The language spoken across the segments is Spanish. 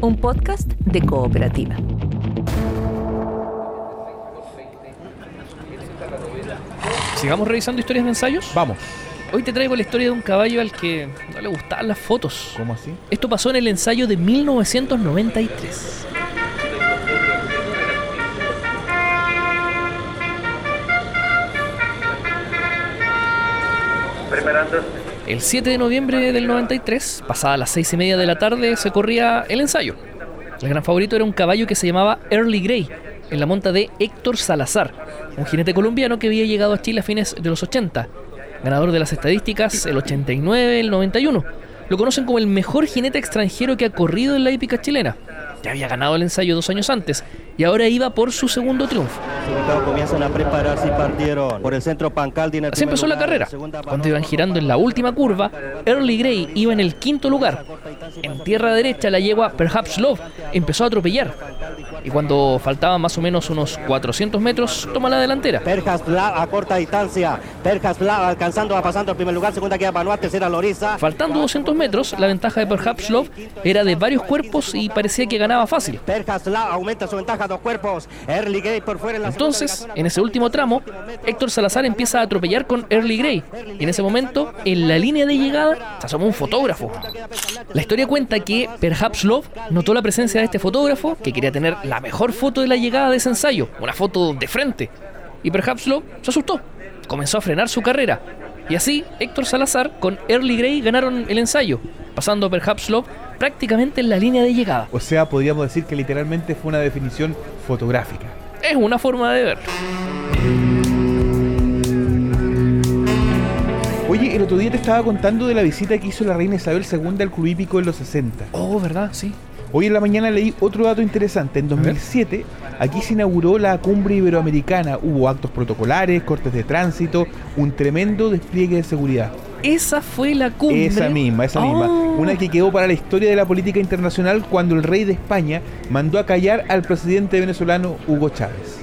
un podcast de cooperativa. Sigamos revisando historias de ensayos. Vamos. Hoy te traigo la historia de un caballo al que no le gustaban las fotos. ¿Cómo así? Esto pasó en el ensayo de 1993. El 7 de noviembre del 93, pasada las 6 y media de la tarde, se corría el ensayo. El gran favorito era un caballo que se llamaba Early Grey, en la monta de Héctor Salazar, un jinete colombiano que había llegado a Chile a fines de los 80, ganador de las estadísticas el 89, el 91. Lo conocen como el mejor jinete extranjero que ha corrido en la hípica chilena. Ya había ganado el ensayo dos años antes y ahora iba por su segundo triunfo. Comienzan a prepararse y partieron por el centro Pancaldi Así empezó la carrera. Cuando iban girando en la última curva, Early Grey iba en el quinto lugar. En tierra derecha la yegua Perhaps Love empezó a atropellar. Y cuando faltaban más o menos unos 400 metros, toma la delantera. Perjas Bla a corta distancia. Perjas Bla alcanzando a pasando al primer lugar. Segunda queda Manuel, tercera Loriza. Faltando 200 metros, la ventaja de Perhaps Love era de varios cuerpos y parecía que ganaba fácil. Perjas Bla aumenta su ventaja dos cuerpos. Early Grey por fuera en la Entonces, en ese último tramo, Héctor Salazar empieza a atropellar con Early Grey. Y en ese momento, en la línea de llegada, se asomó un fotógrafo. La historia cuenta que Perhaps Love notó la presencia de este fotógrafo que quería tener la mejor foto de la llegada de ese ensayo, una foto de frente. Y Perhaps Love se asustó, comenzó a frenar su carrera. Y así, Héctor Salazar con Early Grey ganaron el ensayo, pasando Perhaps Love prácticamente en la línea de llegada. O sea, podríamos decir que literalmente fue una definición fotográfica. Es una forma de ver. Oye, el otro día te estaba contando de la visita que hizo la reina Isabel II al Club Hípico en los 60. Oh, ¿verdad? Sí. Hoy en la mañana leí otro dato interesante. En 2007, aquí se inauguró la cumbre iberoamericana. Hubo actos protocolares, cortes de tránsito, un tremendo despliegue de seguridad. Esa fue la cumbre. Esa misma, esa misma. Oh. Una que quedó para la historia de la política internacional cuando el rey de España mandó a callar al presidente venezolano Hugo Chávez.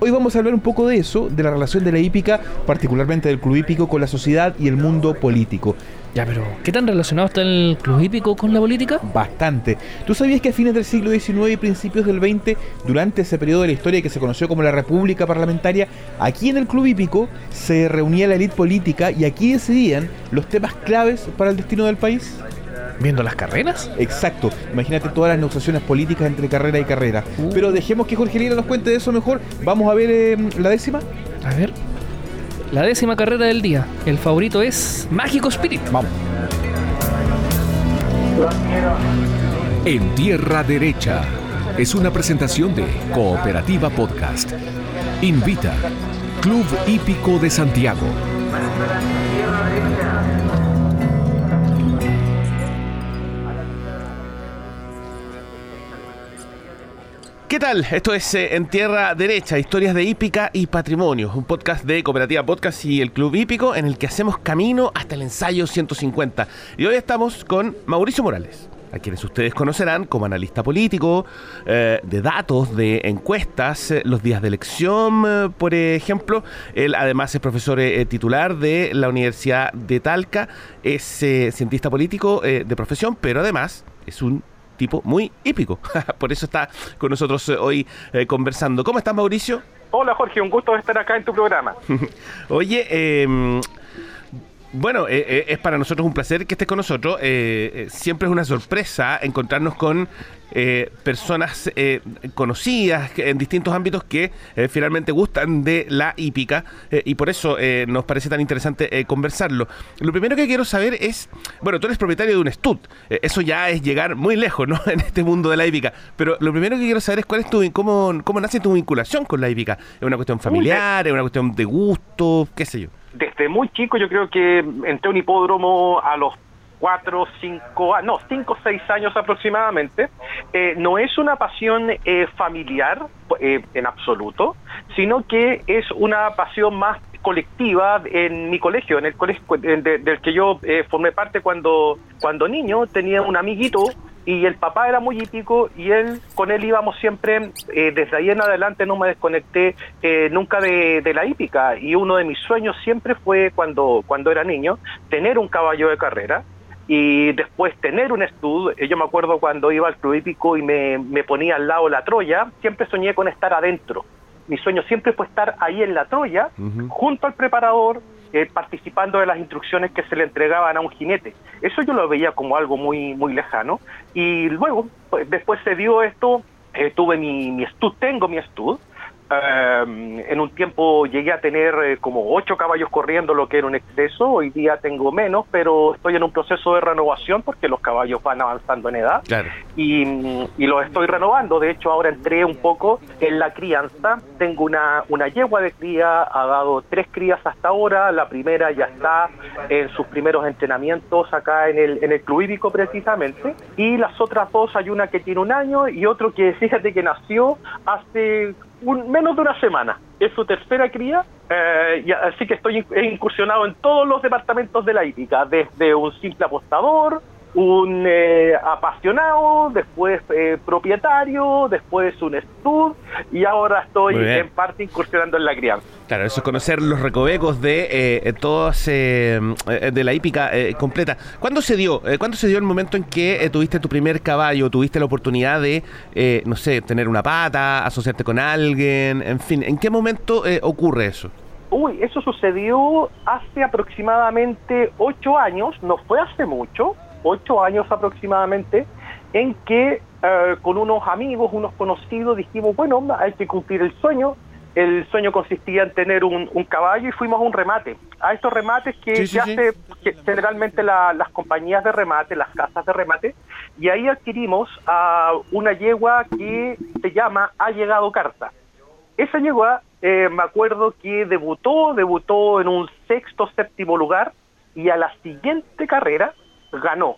Hoy vamos a hablar un poco de eso, de la relación de la hípica, particularmente del club hípico, con la sociedad y el mundo político. Ya, pero ¿qué tan relacionado está el club hípico con la política? Bastante. ¿Tú sabías que a fines del siglo XIX y principios del XX, durante ese periodo de la historia que se conoció como la República Parlamentaria, aquí en el Club Hípico se reunía la élite política y aquí decidían los temas claves para el destino del país? ¿Viendo las carreras? Exacto. Imagínate todas las negociaciones políticas entre carrera y carrera. Pero dejemos que Jorge Lira nos cuente de eso mejor. Vamos a ver eh, la décima. A ver. La décima carrera del día. El favorito es Mágico Spirit. Vamos. En Tierra Derecha es una presentación de Cooperativa Podcast. Invita Club Hípico de Santiago. ¿Qué tal? Esto es eh, En Tierra Derecha, historias de hípica y patrimonio, un podcast de Cooperativa Podcast y el Club Hípico en el que hacemos camino hasta el ensayo 150. Y hoy estamos con Mauricio Morales, a quienes ustedes conocerán como analista político, eh, de datos, de encuestas, eh, los días de elección, por ejemplo. Él además es profesor titular de la Universidad de Talca, es cientista político de profesión, pero además es un tipo muy hípico. Por eso está con nosotros eh, hoy eh, conversando. ¿Cómo estás, Mauricio? Hola Jorge, un gusto estar acá en tu programa. Oye, eh, bueno, eh, eh, es para nosotros un placer que estés con nosotros. Eh, eh, siempre es una sorpresa encontrarnos con eh, personas eh, conocidas en distintos ámbitos que finalmente gustan de la hípica y por eso eh, nos parece tan interesante conversarlo. Lo primero que quiero saber es, bueno, tú eres propietario de un stud, eso ya es llegar muy lejos, ¿no? En este mundo de la hípica, pero lo primero que quiero saber es cuál es tu, cómo, cómo nace tu vinculación con la hípica. ¿Es una cuestión familiar, es una cuestión de gusto, qué sé yo? Desde muy chico yo creo que entré un hipódromo a los cuatro, cinco, ah, no, cinco, seis años aproximadamente. Eh, no es una pasión eh, familiar eh, en absoluto, sino que es una pasión más colectiva en mi colegio, en el colegio de- del que yo eh, formé parte cuando, cuando niño, tenía un amiguito y el papá era muy hípico y él con él íbamos siempre eh, desde ahí en adelante no me desconecté eh, nunca de, de la hípica y uno de mis sueños siempre fue cuando cuando era niño tener un caballo de carrera y después tener un estudio. Eh, yo me acuerdo cuando iba al club hípico y me, me ponía al lado la Troya, siempre soñé con estar adentro. Mi sueño siempre fue estar ahí en la Troya, junto al preparador, participando de las instrucciones que se le entregaban a un jinete. Eso yo lo veía como algo muy muy lejano. Y luego, pues, después se dio esto, eh, tuve mi, mi estud, tengo mi estud, en un tiempo llegué a tener eh, como ocho caballos corriendo, lo que era un exceso. Hoy día tengo menos, pero estoy en un proceso de renovación porque los caballos van avanzando en edad y, y, los estoy renovando. De hecho, ahora entré un poco en la crianza. Tengo una, una yegua de cría, ha dado tres crías hasta ahora. La primera ya está en sus primeros entrenamientos acá en el, en el club hípico precisamente. Y las otras dos, hay una que tiene un año y otro que fíjate que nació hace un, menos de una semana. Es su tercera cría, eh, así que estoy incursionado en todos los departamentos de la hípica, desde un simple apostador, un eh, apasionado, después eh, propietario, después un stud y ahora estoy en parte incursionando en la crianza. Claro, eso es conocer los recovecos de eh, todas de la hípica completa. ¿Cuándo se dio? ¿Cuándo se dio el momento en que tuviste tu primer caballo, tuviste la oportunidad de, no sé, tener una pata, asociarte con alguien, en fin, ¿en qué momento ocurre eso? Uy, eso sucedió hace aproximadamente ocho años, no fue hace mucho, ocho años aproximadamente, en que eh, con unos amigos, unos conocidos, dijimos, bueno, hay que cumplir el sueño. El sueño consistía en tener un, caballo y fuimos a un remate. A estos remates que, se hace generalmente las compañías de remate, las casas de remate, y ahí adquirimos a una yegua que se llama Ha llegado carta. Esa yegua, eh, me acuerdo que debutó, debutó en un sexto, séptimo lugar, y a la siguiente carrera ganó.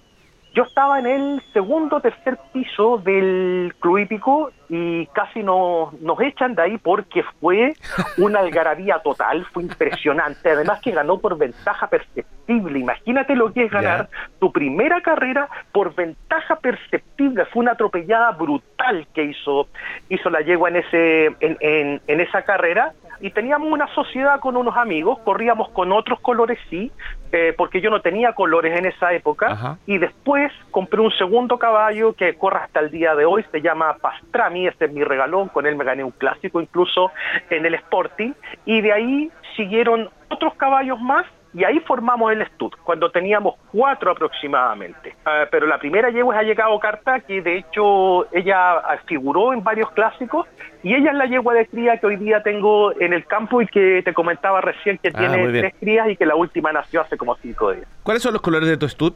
Yo estaba en el segundo o tercer piso del club hípico y casi nos, nos echan de ahí porque fue una algarabía total, fue impresionante. Además que ganó por ventaja perceptible. Imagínate lo que es ganar tu primera carrera por ventaja perceptible. Fue una atropellada brutal que hizo, hizo la yegua en, ese, en, en, en esa carrera y teníamos una sociedad con unos amigos, corríamos con otros colores sí, eh, porque yo no tenía colores en esa época, y después compré un segundo caballo que corre hasta el día de hoy, se llama Pastrami, este es mi regalón, con él me gané un clásico incluso en el Sporting, y de ahí siguieron otros caballos más y ahí formamos el stud, cuando teníamos cuatro aproximadamente. Ah, pero la primera yegua es ha llegado carta, que de hecho ella figuró en varios clásicos, y ella es la yegua de cría que hoy día tengo en el campo y que te comentaba recién que ah, tiene tres crías y que la última nació hace como cinco días. ¿Cuáles son los colores de tu stud?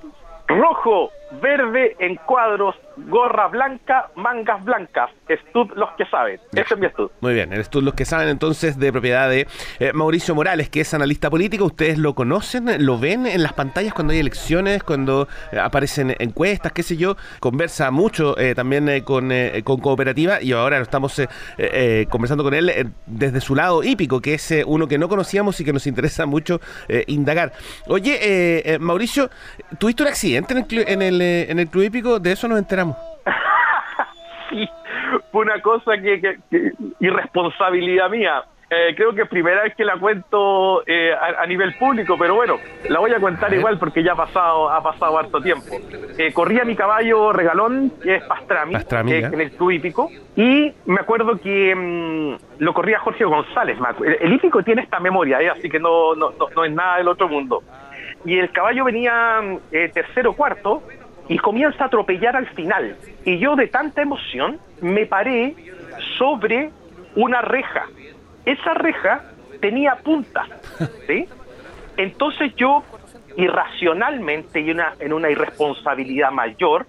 Rojo, verde en cuadros, gorra blanca, mangas blancas. Estud los que saben. Ese es mi estud. Muy bien, el estud los que saben entonces de propiedad de eh, Mauricio Morales, que es analista político. Ustedes lo conocen, lo ven en las pantallas cuando hay elecciones, cuando eh, aparecen encuestas, qué sé yo. Conversa mucho eh, también con, con Cooperativa y ahora lo estamos conversando con él desde su lado hípico, que es uno que no conocíamos y que nos interesa mucho indagar. Oye, Mauricio, ¿tuviste un accidente en el, en el, en el club hípico? De eso nos enteramos sí, fue una cosa que, irresponsabilidad mía. Eh, creo que es primera vez que la cuento eh, a, nivel público, pero bueno, la voy a contar igual porque ya ha pasado, ha pasado harto tiempo. Eh, corría mi caballo regalón, que es Pastrami, en el club hípico, y me acuerdo que mm, lo corría Jorge González. El, hípico tiene esta memoria, así que no, no, no, es nada del otro mundo. Y el caballo venía tercero cuarto, y comienza a atropellar al final. Y yo de tanta emoción me paré sobre una reja. Esa reja tenía puntas, ¿sí? Entonces yo irracionalmente y una, en una irresponsabilidad mayor,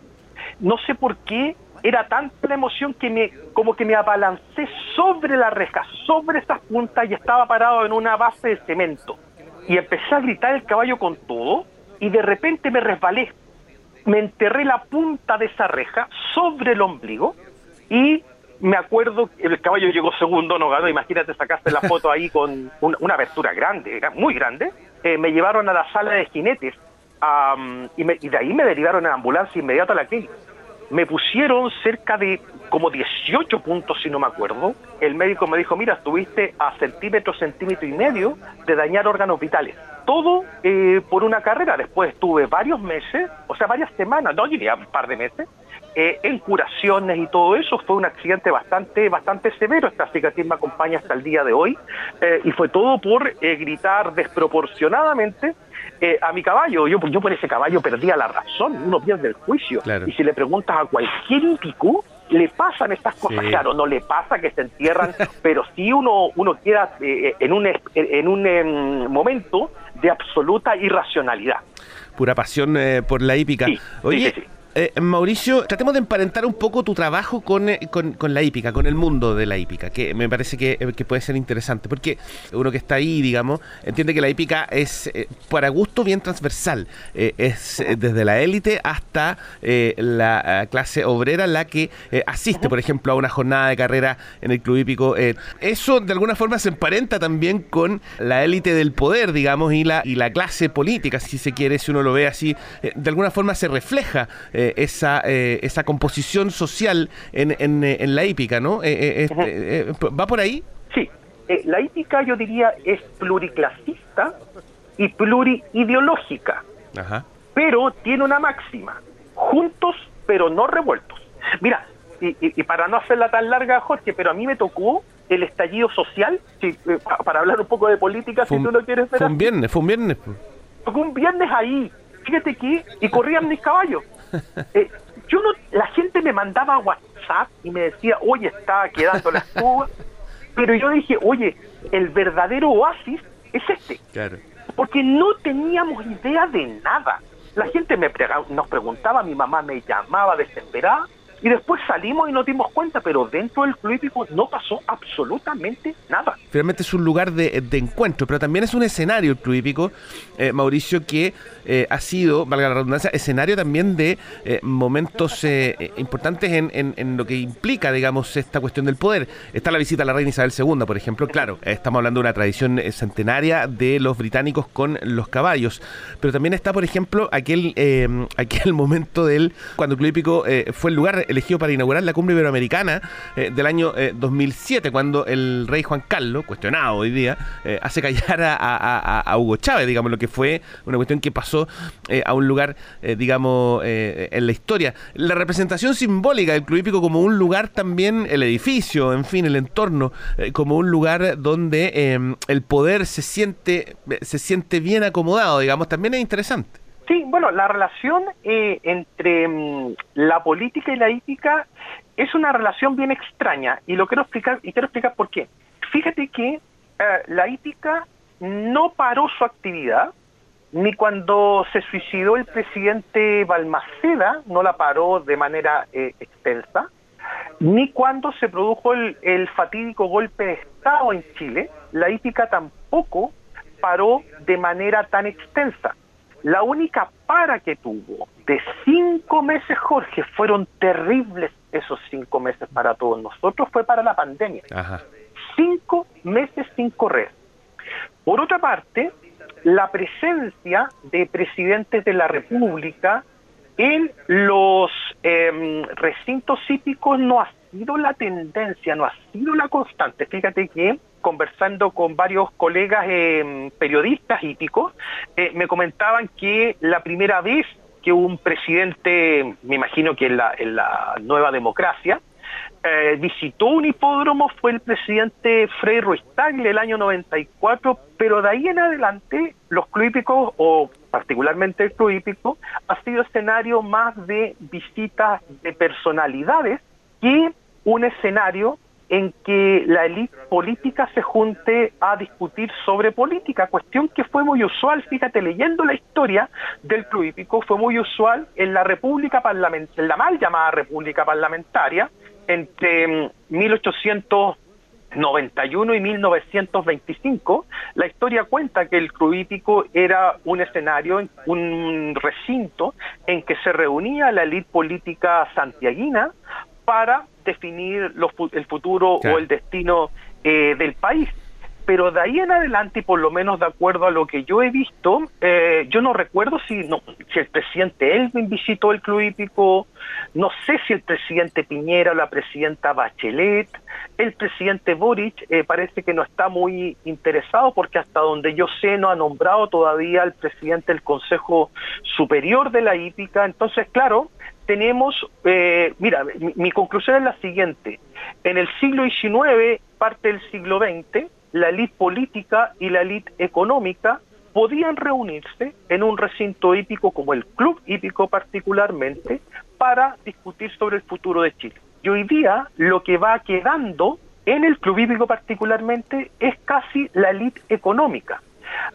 no sé por qué era tanta la emoción que me como que me abalancé sobre la reja, sobre esas puntas y estaba parado en una base de cemento. Y empecé a gritar el caballo con todo y de repente me resbalé me enterré la punta de esa reja sobre el ombligo y me acuerdo que el caballo llegó segundo, no ganó, imagínate sacaste la foto ahí con una abertura grande, muy grande, eh, me llevaron a la sala de jinetes y, y, de ahí me derivaron en ambulancia inmediata a la clínica. Me pusieron cerca de como 18 puntos, si no me acuerdo. El médico me dijo, mira, estuviste a centímetro, centímetro y medio de dañar órganos vitales todo eh, por una carrera. Después estuve varios meses, o sea, varias semanas, no diría un par de meses, eh, en curaciones y todo eso. Fue un accidente bastante, bastante severo. Esta cicatriz me acompaña hasta el día de hoy. Eh, y fue todo por eh, gritar desproporcionadamente eh, a mi caballo. Yo, yo por ese caballo perdía la razón. Uno pierde el juicio. Claro. Y si le preguntas a cualquier hípico, le pasan estas cosas. Sí. Claro, no le pasa que se entierran, pero sí uno, uno queda eh, en un, en un em, momento de absoluta irracionalidad. Pura pasión eh, por la hípica. Sí, Oye, sí, sí. Eh, Mauricio, tratemos de emparentar un poco tu trabajo con, eh, con, con la hípica, con el mundo de la hípica, que me parece que, eh, que puede ser interesante, porque uno que está ahí, digamos, entiende que la hípica es, eh, para gusto, bien transversal. Es desde la élite hasta la clase obrera la que asiste, por ejemplo, a una jornada de carrera en el club hípico. Eso, de alguna forma, se emparenta también con la élite del poder, digamos, y la, y la clase política, si se quiere, si uno lo ve así. De alguna forma se refleja eh, esa, eh, esa composición social en, en, eh, en la hípica, ¿no? Este, ¿Va por ahí? Sí, la hípica yo diría es pluriclasista y pluriideológica, Ajá. pero tiene una máxima, juntos pero no revueltos. Mira, y, y- y para no hacerla tan larga, Jorge, pero a mí me tocó el estallido social, si, eh, pa- para hablar un poco de política, Fue si tú lo quieres ver. fue un viernes, fue un viernes. pues. Tocó un viernes ahí, fíjate que, y corrían mis caballos. Eh, yo no, la gente me mandaba WhatsApp y me decía, oye, está quedando la escoba, pero yo dije, oye, el verdadero oasis es este, Claro. porque no teníamos idea de nada. La gente me prega- nos preguntaba, mi mamá me llamaba desesperada, y después salimos y nos dimos cuenta, pero dentro del club hípico no pasó absolutamente nada. Finalmente es un lugar de, de encuentro, pero también es un escenario el club hípico, eh, Mauricio, que eh, ha sido, valga la redundancia, escenario también de eh, momentos eh, importantes en, en- lo que implica, digamos, esta cuestión del poder. Está la visita a la reina Isabel II, por ejemplo, claro, eh, estamos hablando de una tradición centenaria de los británicos con los caballos, pero también está, por ejemplo, aquel, aquel momento del, cuando el club hípico fue el lugar elegido para inaugurar la cumbre iberoamericana eh, del año eh, 2007, cuando el rey Juan Carlos, cuestionado hoy día, eh, hace callar a, Hugo Chávez, digamos, lo que fue una cuestión que pasó eh, a un lugar, digamos, en la historia. La representación simbólica del Club Hípico como un lugar también, el edificio, en fin, el entorno, como un lugar donde el poder se siente, se siente bien acomodado, digamos, también es interesante. Sí, bueno, la relación eh, entre mm, la política y la hípica es una relación bien extraña y lo quiero explicar y quiero explicar por qué. Fíjate que eh, la hípica no paró su actividad ni cuando se suicidó el presidente Balmaceda, no la paró de manera eh, extensa, ni cuando se produjo el, el fatídico golpe de Estado en Chile, la hípica tampoco paró de manera tan extensa. La única para que tuvo de cinco meses, Jorge, fueron terribles esos cinco meses para todos nosotros, fue para la pandemia. Ajá. Cinco meses sin correr. Por otra parte, la presencia de presidentes de la República en los em, recintos hípicos no ha sido la tendencia, no ha sido la constante. Fíjate que conversando con varios colegas em, periodistas hípicos, eh, me comentaban que la primera vez que un presidente, me imagino que en la, en la nueva democracia, eh, visitó un hipódromo fue el presidente Frei Ruiz el año 94, pero de ahí en adelante los club hípicos, o particularmente el club hípico, ha sido escenario más de visitas de personalidades que un escenario en que la élite política se junte a discutir sobre política, cuestión que fue muy usual, fíjate, leyendo la historia del club fue muy usual en la república parlamentaria, en la mal llamada república parlamentaria, entre mm, 1891 y 1925, la historia cuenta que el club era un escenario, un recinto en que se reunía la élite política santiaguina para definir los el futuro Claro. o el destino eh, del país. pero de ahí en adelante, y por lo menos de acuerdo a lo que yo he visto, eh, yo no recuerdo si, no, si el presidente Elvin visitó el club hípico, no sé si el presidente Piñera o la presidenta Bachelet, el presidente Boric eh, parece que no está muy interesado porque hasta donde yo sé no ha nombrado todavía al presidente del Consejo Superior de la hípica, entonces claro, tenemos, eh, mira, mi, conclusión es la siguiente, en el siglo XIX, parte del siglo XX, la élite política y la élite económica podían reunirse en un recinto hípico como el Club Hípico particularmente para discutir sobre el futuro de Chile. Y hoy día lo que va quedando en el Club Hípico particularmente es casi la élite económica.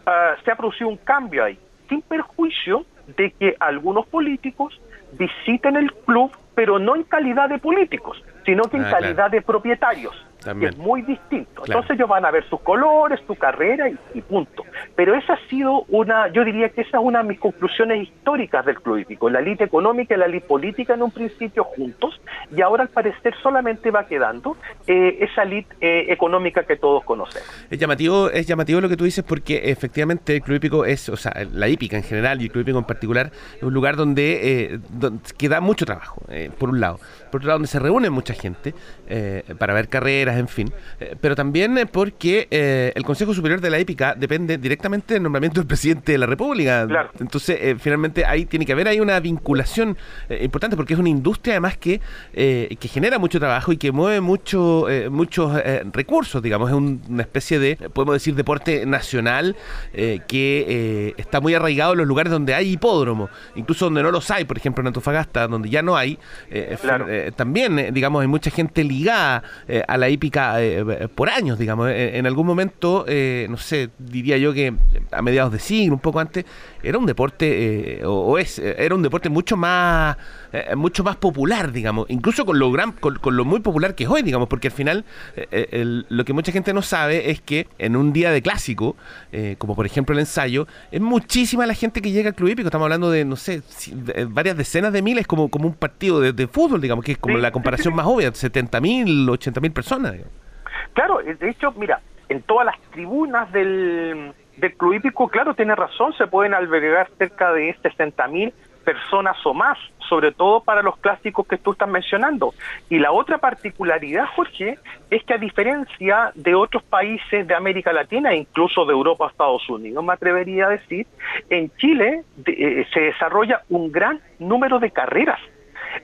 Uh, se ha producido un cambio ahí, sin perjuicio de que algunos políticos visiten el club, pero no en calidad de políticos, sino que en Ah, calidad claro. de propietarios. También. Es muy distinto. Claro. Entonces ellos van a ver sus colores, su carrera y, y punto. Pero esa ha sido una, yo diría que esa es una de mis conclusiones históricas del club hípico. La élite económica y la élite política en un principio juntos y ahora al parecer solamente va quedando eh, esa élite eh, económica que todos conocemos. Es llamativo, es llamativo lo que tú dices porque efectivamente el club hípico es, o sea, la hípica en general y el club hípico en particular es un lugar donde, eh, don- que mucho trabajo, eh, por un lado. Por otro lado, donde se reúne mucha gente eh, para ver carreras, en fin. Eh, pero también porque eh, el Consejo Superior de la Hípica depende directamente del nombramiento del presidente de la República. Claro. Entonces, finalmente ahí tiene que haber ahí una vinculación importante porque es una industria además que, eh, que genera mucho trabajo y que mueve mucho, muchos recursos, digamos, es un- una especie de, podemos decir, deporte nacional que eh, está muy arraigado en los lugares donde hay hipódromo, incluso donde no los hay, por ejemplo en Antofagasta, donde ya no hay, Claro. eh, también, eh, digamos, hay mucha gente ligada eh, a la hípica eh, por años, digamos, en, en algún momento, no sé, diría yo que a mediados de siglo, un poco antes, era un deporte, o, es, era un deporte mucho más, eh, mucho más popular, digamos, incluso con lo gran, con, con lo muy popular que es hoy, digamos, porque al final eh, eh, el- lo que mucha gente no sabe es que en un día de clásico, eh, como por ejemplo el ensayo, es muchísima la gente que llega al club hípico, estamos hablando de, no sé, si- de- varias decenas de miles, como, como un partido de, de fútbol, digamos, que es como Sí, la comparación sí, sí. más obvia, 70 mil, 80 mil personas. digamos. Claro, eh, de hecho, mira, en todas las tribunas del, del club hípico, claro, tiene razón, se pueden albergar cerca de 60 mil personas o más, sobre todo para los clásicos que tú estás mencionando. Y la otra particularidad, Jorge, es que a diferencia de otros países de América Latina, incluso de Europa, Estados Unidos, me atrevería a decir, en Chile eh, se desarrolla un gran número de carreras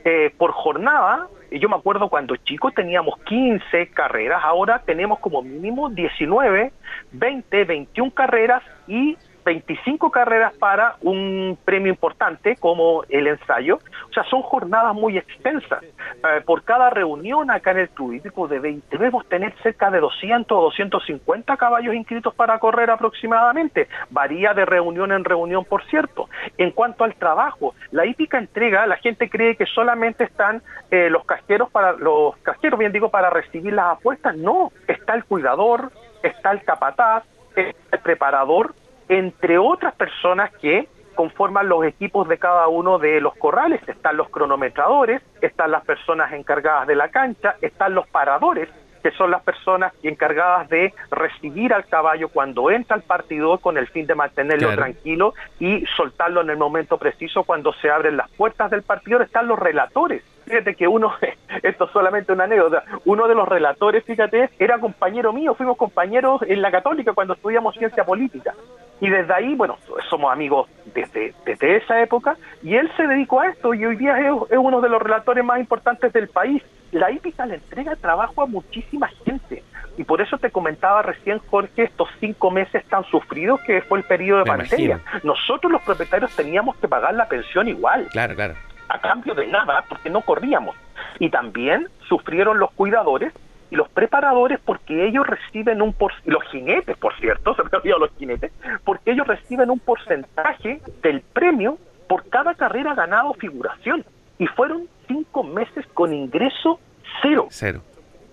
eh, por jornada. Yo me acuerdo cuando chicos teníamos 15 carreras, ahora tenemos como mínimo 19, 20, 21 carreras y 25 carreras para un premio importante como el ensayo. O sea, son jornadas muy extensas. Eh, por cada reunión acá en el club de 20 debemos tener cerca de 200 o 250 caballos inscritos para correr aproximadamente. Varía de reunión en reunión, por cierto. En cuanto al trabajo, la hípica entrega, la gente cree que solamente están eh, los casqueros para los casqueros, bien digo, para recibir las apuestas. No, está el cuidador, está el capataz, está el preparador, entre otras personas que conforman los equipos de cada uno de los corrales. Están los cronometradores, están las personas encargadas de la cancha, están los paradores, que son las personas encargadas de recibir al caballo cuando entra al partidor con el fin de mantenerlo Claro. tranquilo y soltarlo en el momento preciso cuando se abren las puertas del partidor. Están los relatores. Fíjate que uno, esto es solamente una anécdota, uno de los relatores, fíjate, era compañero mío, fuimos compañeros en la católica cuando estudiamos ciencia política. Y desde ahí, bueno, somos amigos desde, desde esa época, y él se dedicó a esto, y hoy día es, es uno de los relatores más importantes del país. La hípica le entrega trabajo a muchísima gente, y por eso te comentaba recién, Jorge, estos cinco meses tan sufridos que fue el periodo de Me pandemia. imagino. Nosotros los propietarios teníamos que pagar la pensión igual Claro, claro. A cambio de nada, porque no corríamos. Y también sufrieron los cuidadores y los preparadores porque ellos reciben un los jinetes, por cierto, se me olvidó los jinetes, porque ellos reciben un porcentaje del premio por cada carrera ganada o figuración. Y fueron cinco meses con ingreso cero. Cero.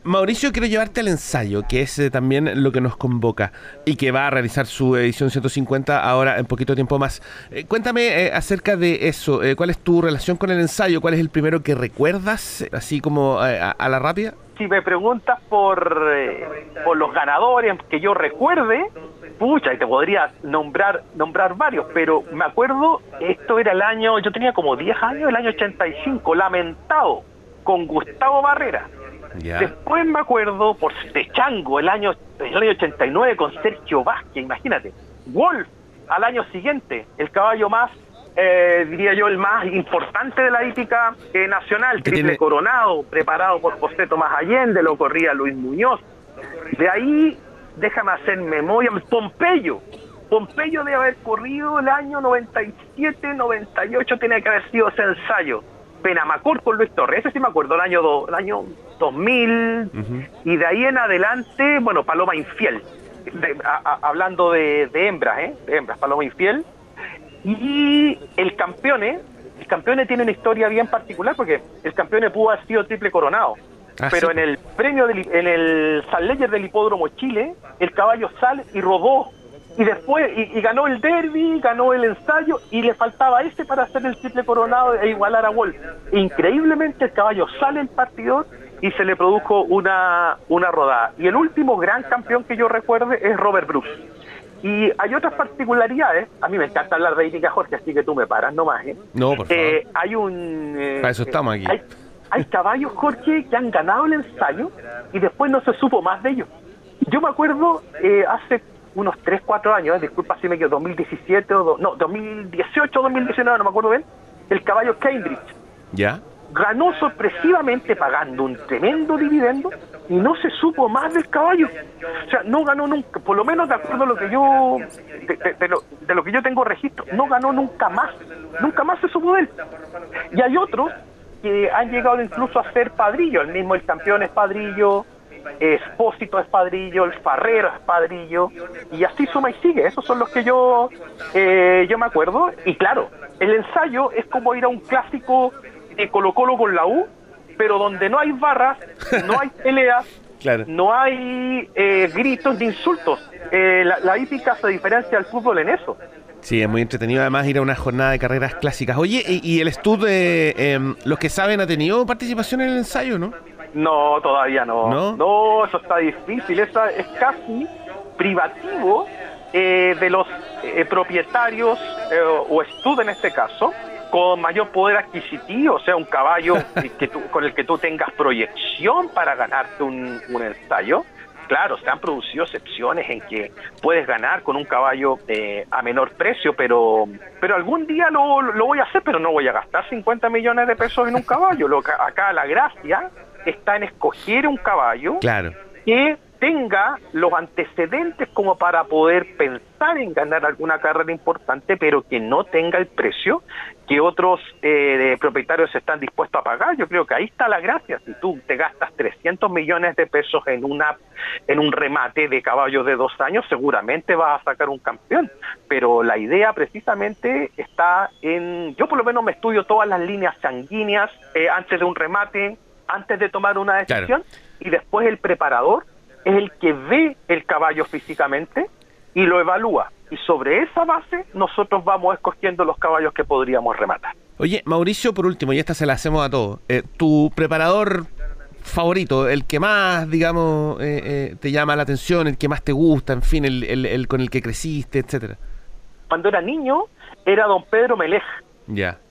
Mauricio, quiero llevarte al ensayo, que es eh, también lo que nos convoca y que va a realizar su edición 150 ahora en poquito tiempo más. Eh, cuéntame eh, acerca de eso. ¿Cuál es tu relación con el ensayo? ¿Cuál es el primero que recuerdas, así como a, la rápida? Si me preguntas por, por los ganadores que yo recuerde, pucha, y te podría nombrar nombrar varios, pero me acuerdo, esto era el año, yo tenía como 10 años, el año 85, lamentado, con Gustavo Barrera Después me acuerdo por de Chango, el año, el año 89 con Sergio Vázquez, imagínate. Wolf, al año siguiente, el caballo más, eh, diría yo, el más importante de la hípica eh, nacional, triple coronado, preparado por José Tomás Allende, lo corría Luis Muñoz. De ahí, déjame hacer memoria, Pompeyo. Pompeyo debe haber corrido el año 97, 98, tiene que haber sido ese ensayo Penamacor con Luis Torres, ese sí me acuerdo, el año, el año 2000, y de ahí en adelante, bueno, Paloma Infiel, hablando de, hembras, ¿eh? De hembras, Paloma Infiel, y el campeón, ¿eh? el campeón tiene una historia bien particular porque el campeón pudo haber sido triple coronado. Ah, pero en el premio, del, en el San Leyer del Hipódromo Chile, el caballo sale y robó y después y, ganó el derby, ganó el ensayo y le faltaba ese para hacer el triple coronado e igualar a Wolf. Increíblemente el caballo sale el partidor y se le produjo una, una rodada. Y el último gran campeón que yo recuerde es Robert Bruce. Y hay otras particularidades, a mí me encanta hablar de Itica Jorge, así que tú me paras nomás. ¿eh? No, por favor. Eh, hay un... Eh, Para eso estamos aquí. Hay, hay caballos, Jorge, que han ganado el ensayo y después no se supo más de ellos. Yo me acuerdo eh, hace unos 3, 4 años, eh, disculpa si me quedo, 2017 o... no, 2018 o 2019, no me acuerdo bien, el caballo Cambridge. ¿Ya? Ganó sorpresivamente pagando un tremendo dividendo y no se supo más del caballo. O sea, no ganó nunca, por lo menos de acuerdo a lo que yo, de, lo, de lo que yo tengo registro, no ganó nunca más. Nunca más se supo de él. Y hay otros que han llegado incluso a ser padrillo, el mismo el campeón es padrillo, Espósito es padrillo, el Farrero es padrillo, y así suma y sigue. Esos son los que yo, eh, yo me acuerdo. Y claro, el ensayo es como ir a un clásico de Colo Colo con la U, pero donde no hay barras, no hay peleas, no hay eh, gritos ni insultos. Eh, la, hípica se diferencia del fútbol en eso. Sí, es muy entretenido además ir a una jornada de carreras clásicas. Oye, y, el estudio, em, los que saben, ha tenido participación en el ensayo, ¿no? No, todavía no. No, eso está difícil. Esa es casi privativo eh, de los eh, propietarios eh, o estudios en este caso con mayor poder adquisitivo, o sea, un caballo que con el que tú tengas proyección para ganarte un, ensayo. Claro, se han producido excepciones en que puedes ganar con un caballo a menor precio, pero pero algún día lo, lo, voy a hacer, pero no voy a gastar 50 millones de pesos en un caballo. Lo, acá la gracia está en escoger un caballo que tenga los antecedentes como para poder pensar en ganar alguna carrera importante, pero que no tenga el precio que otros eh, propietarios están dispuestos a pagar. Yo creo que ahí está la gracia. Si tú te gastas 300 millones de pesos en una en un remate de caballos de dos años, seguramente vas a sacar un campeón. Pero la idea precisamente está en, yo por lo menos me estudio todas las líneas sanguíneas eh, antes de un remate, antes de tomar una decisión y después el preparador es el que ve el caballo físicamente y lo evalúa. Y sobre esa base nosotros vamos escogiendo los caballos que podríamos rematar. Oye, Mauricio, por último, y esta se la hacemos a todos. Eh, ¿Tu preparador favorito, el que más, digamos, eh, eh, te llama la atención, el que más te gusta, en fin, el, el con el que creciste, etcétera? Cuando era niño, era don Pedro Melej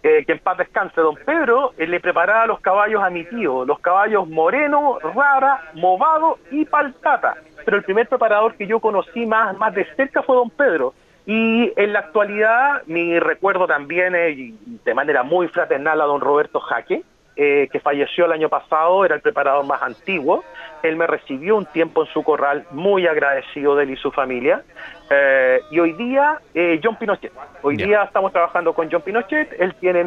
eh, que en paz descanse. Don Pedro eh, le preparaba los caballos a mi tío, los caballos Moreno, Rara, Movado y Paltata. Pero el primer preparador que yo conocí más, más de cerca fue Don Pedro. Y en la actualidad, mi recuerdo también, de manera muy fraternal, a don Roberto Jaque, eh, que falleció el año pasado, era el preparador más antiguo. Él me recibió un tiempo en su corral, muy agradecido de él y su familia. Eh, y hoy día, eh, John Pinochet. Hoy día estamos trabajando con John Pinochet, él tiene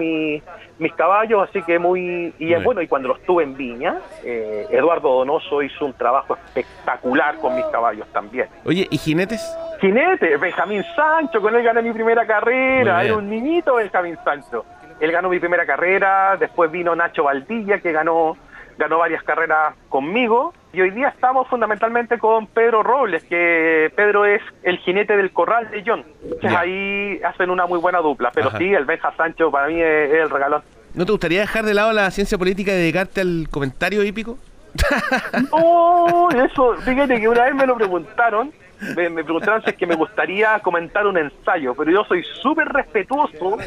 mis caballos, así que muy... Y bueno, y cuando los tuve en Viña, Eduardo Donoso hizo un trabajo espectacular con mis caballos también. Oye, ¿y jinetes? Jinetes, Benjamín Sancho, con él gané mi primera carrera, era un niñito Benjamín Sancho. Él ganó mi primera carrera, después vino Nacho Valdilla, que ganó, ganó varias carreras conmigo, Y hoy día estamos fundamentalmente con Pedro Robles, que Pedro es el jinete del corral de John. Ya. ahí hacen una muy buena dupla. Pero Ajá. sí, el Benja Sancho para mí es, es el regalón. ¿No te gustaría dejar de lado la ciencia política y dedicarte al comentario hípico? No, eso, fíjate que una vez me lo preguntaron, me, me preguntaron si es que me gustaría comentar un ensayo, pero yo soy súper respetuoso,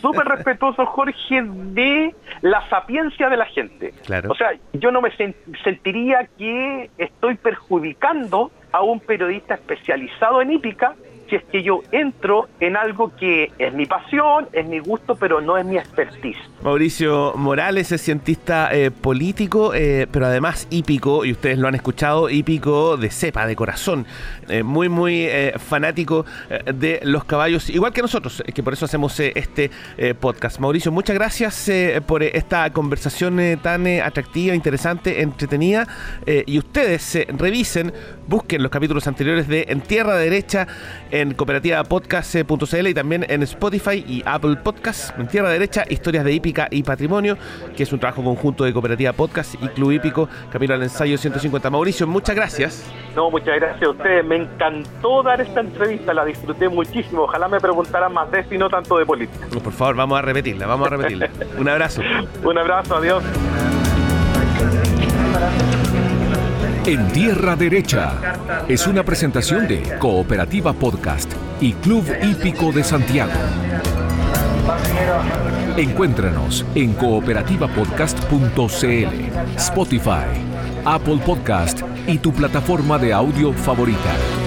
súper respetuoso, Jorge, de la sapiencia de la gente. Claro. O sea, yo no me sen- sentiría que estoy perjudicando a un periodista especializado en hípica si es que yo entro en algo que es mi pasión, es mi gusto, pero no es mi expertise. Mauricio Morales es cientista eh, político, eh, pero además hípico, y ustedes lo han escuchado, hípico de cepa, de corazón, eh, muy, muy fanático de los caballos, igual que nosotros, que por eso hacemos este podcast. Mauricio, muchas gracias por esta conversación tan atractiva, interesante, entretenida, y ustedes revisen, busquen los capítulos anteriores de En Tierra Derecha en cooperativapodcast.cl y también en Spotify y Apple Podcast. En Tierra Derecha, historias de hípica y patrimonio, que es un trabajo conjunto de Cooperativa Podcast y Club Hípico, camino al ensayo 150. Mauricio, muchas gracias. No, muchas gracias a ustedes. Me encantó dar esta entrevista, la disfruté muchísimo. Ojalá me preguntaran más de esto y no tanto de política. Por favor, vamos a repetirla, vamos a repetirla. Un abrazo. Un abrazo, adiós. En Tierra Derecha es una presentación de Cooperativa Podcast y Club Hípico de Santiago. Encuéntranos en cooperativapodcast.cl, Spotify, Apple Podcast y tu plataforma de audio favorita.